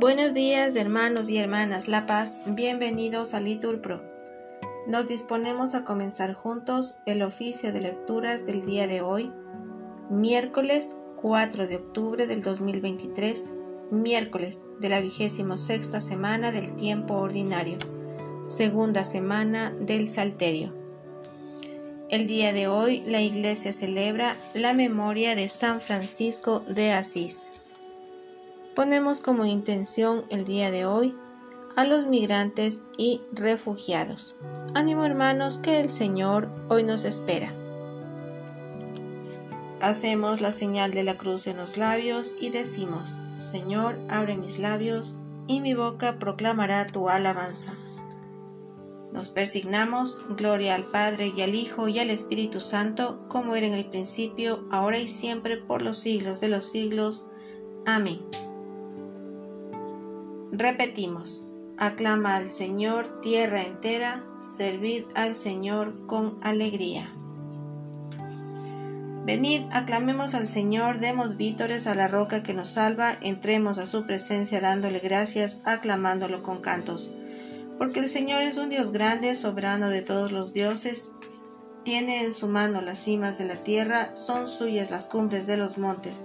Buenos días hermanos y hermanas La Paz, bienvenidos a Liturpro. Nos disponemos a comenzar juntos el oficio de lecturas del día de hoy, miércoles 4 de octubre del 2023, miércoles de la vigésimo sexta semana del tiempo ordinario, segunda semana del Salterio. El día de hoy la Iglesia celebra la memoria de San Francisco de Asís ponemos como intención el día de hoy a los migrantes y refugiados. Ánimo hermanos que el Señor hoy nos espera. Hacemos la señal de la cruz en los labios y decimos, Señor, abre mis labios y mi boca proclamará tu alabanza. Nos persignamos, gloria al Padre y al Hijo y al Espíritu Santo, como era en el principio, ahora y siempre, por los siglos de los siglos. Amén. Repetimos, aclama al Señor tierra entera, servid al Señor con alegría. Venid, aclamemos al Señor, demos vítores a la roca que nos salva, entremos a su presencia dándole gracias, aclamándolo con cantos. Porque el Señor es un Dios grande, soberano de todos los dioses, tiene en su mano las cimas de la tierra, son suyas las cumbres de los montes.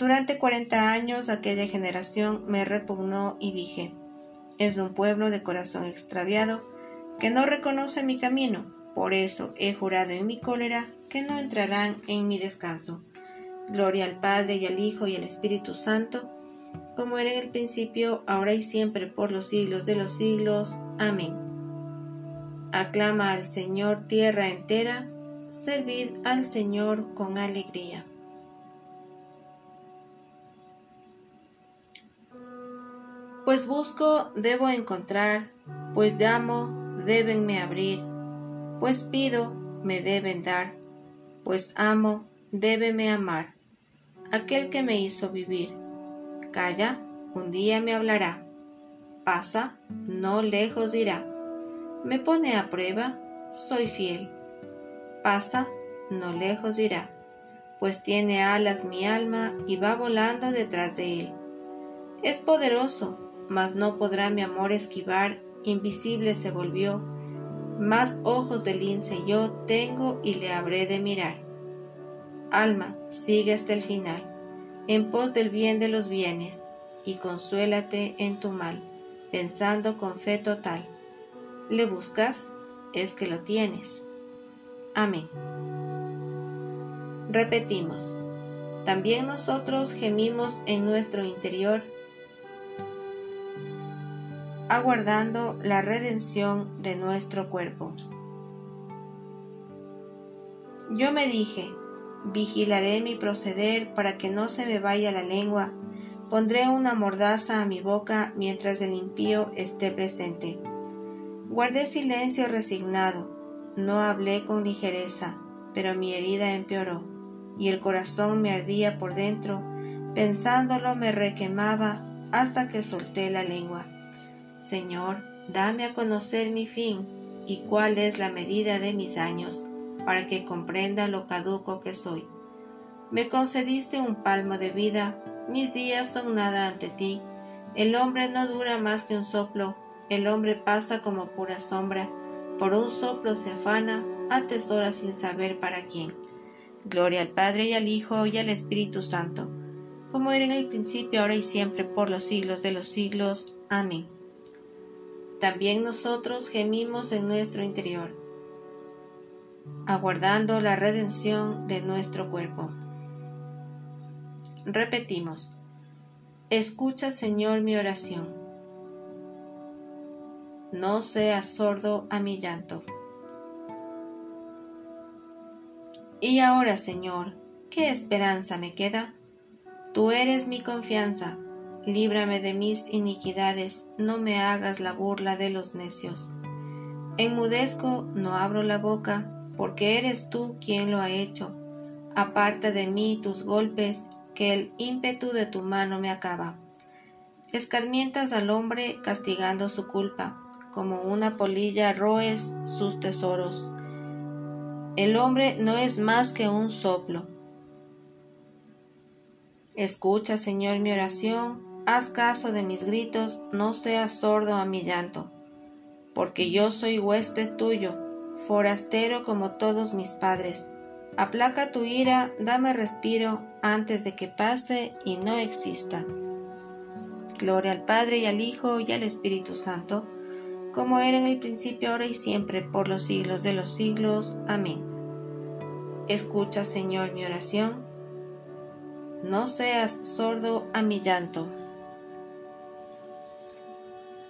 Durante cuarenta años aquella generación me repugnó y dije, es un pueblo de corazón extraviado que no reconoce mi camino, por eso he jurado en mi cólera que no entrarán en mi descanso. Gloria al Padre y al Hijo y al Espíritu Santo, como era en el principio, ahora y siempre, por los siglos de los siglos. Amén. Aclama al Señor tierra entera, servid al Señor con alegría. Pues busco, debo encontrar, pues llamo, débenme abrir, pues pido, me deben dar, pues amo, débeme amar. Aquel que me hizo vivir, calla, un día me hablará, pasa, no lejos irá, me pone a prueba, soy fiel, pasa, no lejos irá, pues tiene alas mi alma y va volando detrás de él. Es poderoso, mas no podrá mi amor esquivar, invisible se volvió, más ojos de lince yo tengo y le habré de mirar. Alma, sigue hasta el final, en pos del bien de los bienes, y consuélate en tu mal, pensando con fe total. ¿Le buscas? Es que lo tienes. Amén. Repetimos. También nosotros gemimos en nuestro interior aguardando la redención de nuestro cuerpo. Yo me dije, vigilaré mi proceder para que no se me vaya la lengua, pondré una mordaza a mi boca mientras el impío esté presente. Guardé silencio resignado, no hablé con ligereza, pero mi herida empeoró, y el corazón me ardía por dentro, pensándolo me requemaba hasta que solté la lengua. Señor, dame a conocer mi fin y cuál es la medida de mis años, para que comprenda lo caduco que soy. Me concediste un palmo de vida, mis días son nada ante ti. El hombre no dura más que un soplo, el hombre pasa como pura sombra, por un soplo se afana, atesora sin saber para quién. Gloria al Padre y al Hijo y al Espíritu Santo, como era en el principio, ahora y siempre, por los siglos de los siglos. Amén también nosotros gemimos en nuestro interior, aguardando la redención de nuestro cuerpo. Repetimos, escucha Señor mi oración, no seas sordo a mi llanto. Y ahora, Señor, ¿qué esperanza me queda? Tú eres mi confianza, líbrame de mis iniquidades, no me hagas la burla de los necios. Enmudezco, no abro la boca, porque eres tú quien lo ha hecho. Aparta de mí tus golpes, que el ímpetu de tu mano me acaba. Escarmientas al hombre castigando su culpa, como una polilla roes sus tesoros. El hombre no es más que un soplo. Escucha, Señor, mi oración, haz caso de mis gritos, no seas sordo a mi llanto, porque yo soy huésped tuyo, forastero como todos mis padres. Aplaca tu ira, dame respiro antes de que pase y no exista. Gloria al Padre y al Hijo y al Espíritu Santo, como era en el principio, ahora y siempre, por los siglos de los siglos. Amén. Escucha, Señor, mi oración. No seas sordo a mi llanto.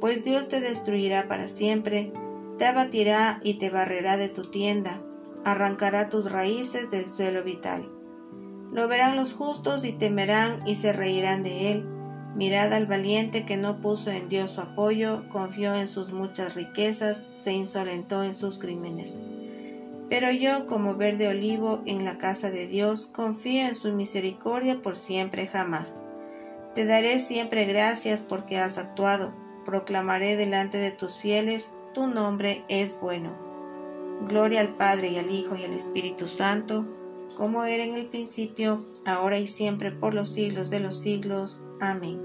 pues Dios te destruirá para siempre, te abatirá y te barrerá de tu tienda, arrancará tus raíces del suelo vital. Lo verán los justos y temerán y se reirán de él. Mirad al valiente que no puso en Dios su apoyo, confió en sus muchas riquezas, se insolentó en sus crímenes. Pero yo, como verde olivo en la casa de Dios, confío en su misericordia por siempre jamás. Te daré siempre gracias porque has actuado proclamaré delante de tus fieles, tu nombre es bueno. Gloria al Padre y al Hijo y al Espíritu Santo, como era en el principio, ahora y siempre, por los siglos de los siglos. Amén.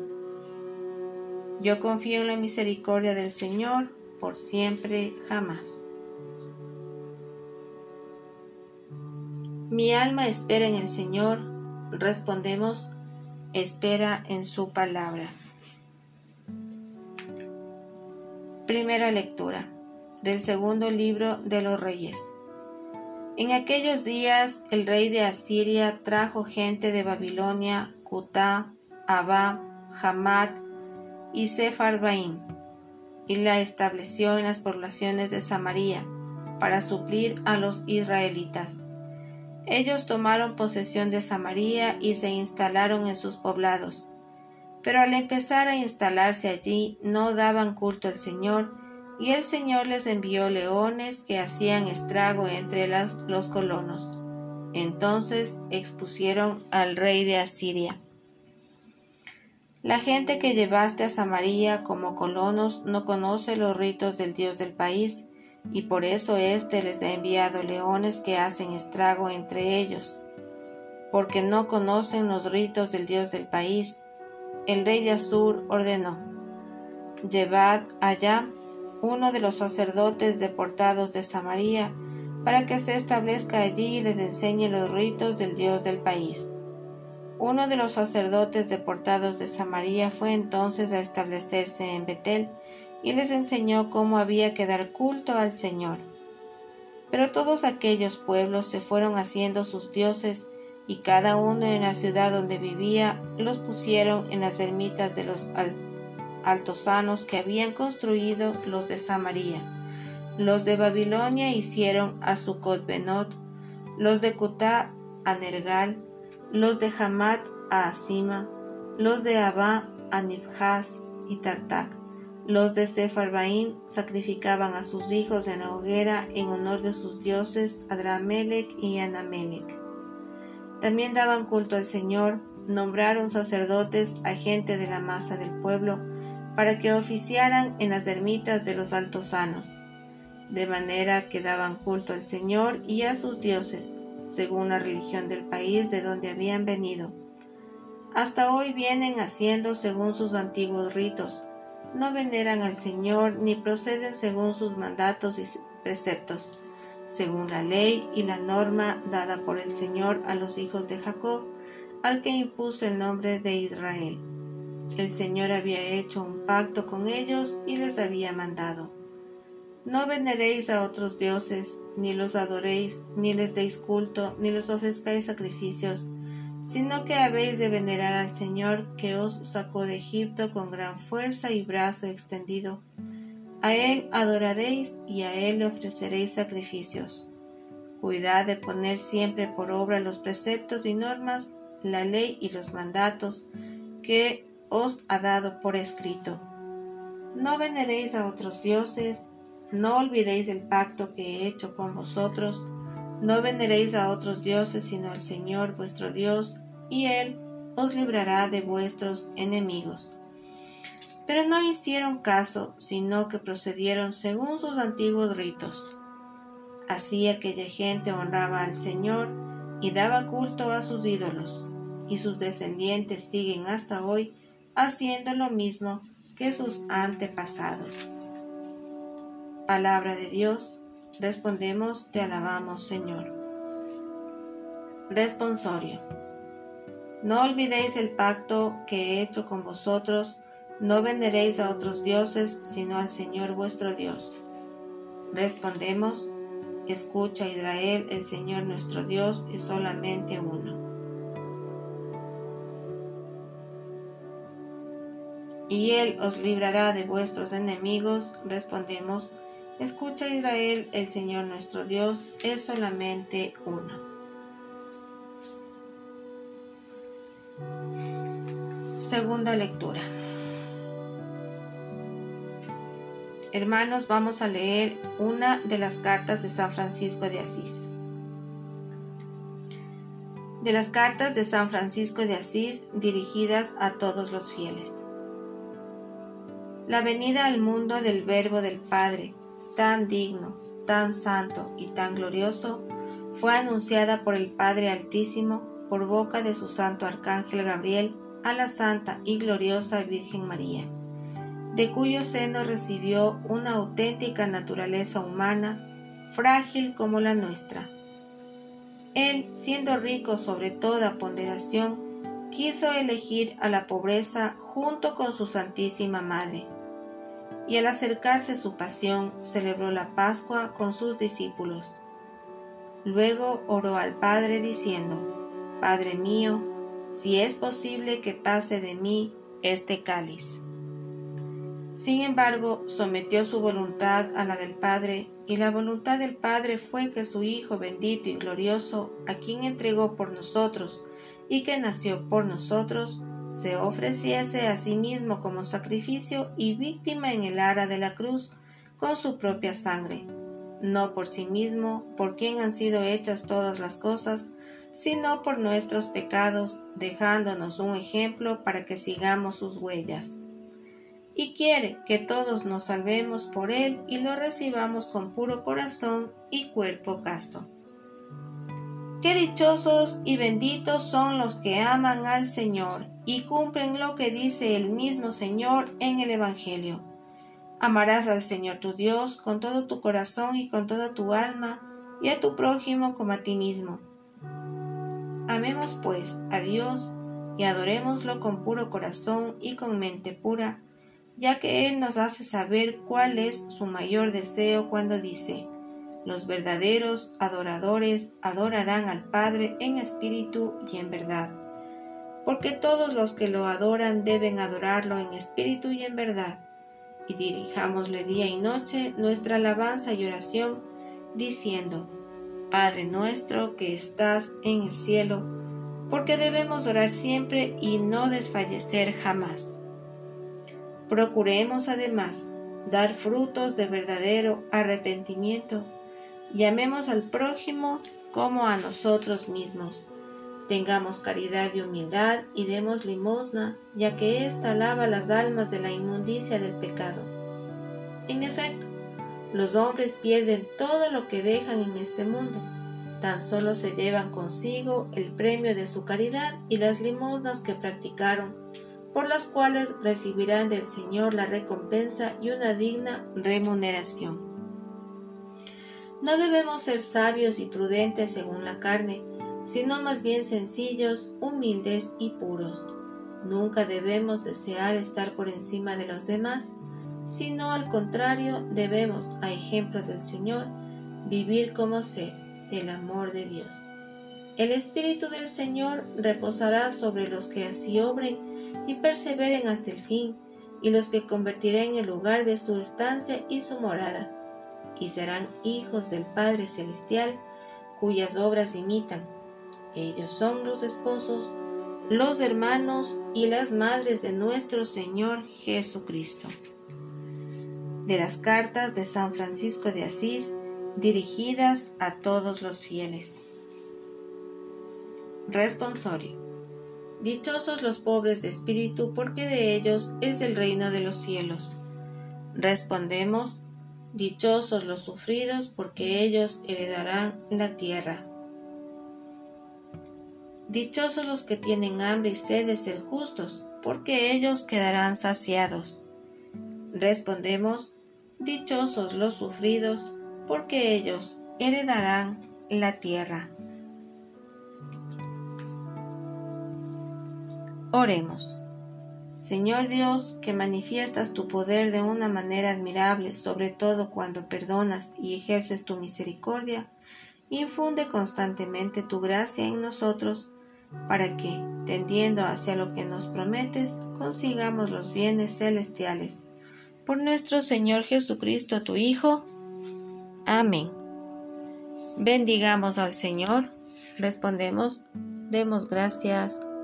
Yo confío en la misericordia del Señor, por siempre, jamás. Mi alma espera en el Señor, respondemos, espera en su palabra. Primera lectura del segundo libro de los reyes. En aquellos días el rey de Asiria trajo gente de Babilonia, Cutá, Abá, Hamad y Sepharvaim, y la estableció en las poblaciones de Samaria, para suplir a los israelitas. Ellos tomaron posesión de Samaria y se instalaron en sus poblados pero al empezar a instalarse allí no daban culto al Señor, y el Señor les envió leones que hacían estrago entre los colonos. Entonces expusieron al rey de Asiria. La gente que llevaste a Samaria como colonos no conoce los ritos del Dios del país, y por eso éste les ha enviado leones que hacen estrago entre ellos, porque no conocen los ritos del Dios del país, el rey de Asur ordenó, Llevad allá uno de los sacerdotes deportados de Samaria, para que se establezca allí y les enseñe los ritos del Dios del país. Uno de los sacerdotes deportados de Samaria fue entonces a establecerse en Betel y les enseñó cómo había que dar culto al Señor. Pero todos aquellos pueblos se fueron haciendo sus dioses y cada uno en la ciudad donde vivía los pusieron en las ermitas de los altosanos que habían construido los de Samaria. Los de Babilonia hicieron a Sucot Benot, los de Cutá a Nergal, los de Hamad a Asima, los de Abá a Nibhaz y Tartak. Los de Sepharvaim sacrificaban a sus hijos en la hoguera en honor de sus dioses Adramelech y Anamelech. También daban culto al Señor, nombraron sacerdotes a gente de la masa del pueblo, para que oficiaran en las ermitas de los altosanos, de manera que daban culto al Señor y a sus dioses, según la religión del país de donde habían venido. Hasta hoy vienen haciendo según sus antiguos ritos, no veneran al Señor ni proceden según sus mandatos y preceptos según la ley y la norma dada por el Señor a los hijos de Jacob, al que impuso el nombre de Israel. El Señor había hecho un pacto con ellos y les había mandado. No veneréis a otros dioses, ni los adoréis, ni les deis culto, ni les ofrezcáis sacrificios, sino que habéis de venerar al Señor que os sacó de Egipto con gran fuerza y brazo extendido. A Él adoraréis y a Él le ofreceréis sacrificios. Cuidad de poner siempre por obra los preceptos y normas, la ley y los mandatos que os ha dado por escrito. No veneréis a otros dioses, no olvidéis el pacto que he hecho con vosotros, no veneréis a otros dioses sino al Señor vuestro Dios, y Él os librará de vuestros enemigos. Pero no hicieron caso, sino que procedieron según sus antiguos ritos. Así aquella gente honraba al Señor y daba culto a sus ídolos, y sus descendientes siguen hasta hoy haciendo lo mismo que sus antepasados. Palabra de Dios, respondemos, te alabamos Señor. Responsorio. No olvidéis el pacto que he hecho con vosotros, no venderéis a otros dioses, sino al Señor vuestro Dios. Respondemos, escucha Israel, el Señor nuestro Dios es solamente uno. Y Él os librará de vuestros enemigos, respondemos, Escucha Israel, el Señor nuestro Dios es solamente uno. Segunda lectura. Hermanos, vamos a leer una de las cartas de San Francisco de Asís. De las cartas de San Francisco de Asís dirigidas a todos los fieles. La venida al mundo del Verbo del Padre tan digno, tan santo y tan glorioso, fue anunciada por el Padre Altísimo por boca de su santo Arcángel Gabriel a la Santa y gloriosa Virgen María, de cuyo seno recibió una auténtica naturaleza humana, frágil como la nuestra. Él, siendo rico sobre toda ponderación, quiso elegir a la pobreza junto con su Santísima Madre, y al acercarse su pasión celebró la Pascua con sus discípulos. Luego oró al Padre diciendo, Padre mío, si es posible que pase de mí este cáliz. Sin embargo, sometió su voluntad a la del Padre, y la voluntad del Padre fue que su Hijo bendito y glorioso, a quien entregó por nosotros y que nació por nosotros, se ofreciese a sí mismo como sacrificio y víctima en el ara de la cruz con su propia sangre, no por sí mismo, por quien han sido hechas todas las cosas, sino por nuestros pecados, dejándonos un ejemplo para que sigamos sus huellas. Y quiere que todos nos salvemos por él y lo recibamos con puro corazón y cuerpo casto. Qué dichosos y benditos son los que aman al Señor y cumplen lo que dice el mismo Señor en el Evangelio. Amarás al Señor tu Dios con todo tu corazón y con toda tu alma, y a tu prójimo como a ti mismo. Amemos pues a Dios y adorémoslo con puro corazón y con mente pura, ya que Él nos hace saber cuál es su mayor deseo cuando dice, los verdaderos adoradores adorarán al Padre en espíritu y en verdad, porque todos los que lo adoran deben adorarlo en espíritu y en verdad. Y dirijámosle día y noche nuestra alabanza y oración, diciendo, Padre nuestro que estás en el cielo, porque debemos orar siempre y no desfallecer jamás. Procuremos además dar frutos de verdadero arrepentimiento Llamemos al prójimo como a nosotros mismos. Tengamos caridad y humildad y demos limosna, ya que ésta lava las almas de la inmundicia del pecado. En efecto, los hombres pierden todo lo que dejan en este mundo, tan solo se llevan consigo el premio de su caridad y las limosnas que practicaron, por las cuales recibirán del Señor la recompensa y una digna remuneración. No debemos ser sabios y prudentes según la carne, sino más bien sencillos, humildes y puros. Nunca debemos desear estar por encima de los demás, sino al contrario debemos, a ejemplo del Señor, vivir como ser el amor de Dios. El Espíritu del Señor reposará sobre los que así obren y perseveren hasta el fin, y los que convertirá en el lugar de su estancia y su morada, y serán hijos del Padre Celestial, cuyas obras imitan. Ellos son los esposos, los hermanos y las madres de nuestro Señor Jesucristo. De las cartas de San Francisco de Asís, dirigidas a todos los fieles. Responsorio. Dichosos los pobres de espíritu, porque de ellos es el reino de los cielos. Respondemos, Dichosos los sufridos, porque ellos heredarán la tierra. Dichosos los que tienen hambre y sed de ser justos, porque ellos quedarán saciados. Respondemos, Dichosos los sufridos, porque ellos heredarán la tierra. Oremos. Señor Dios, que manifiestas tu poder de una manera admirable, sobre todo cuando perdonas y ejerces tu misericordia, infunde constantemente tu gracia en nosotros, para que, tendiendo hacia lo que nos prometes, consigamos los bienes celestiales. Por nuestro Señor Jesucristo, tu Hijo, Amén. Bendigamos al Señor. Respondemos, demos gracias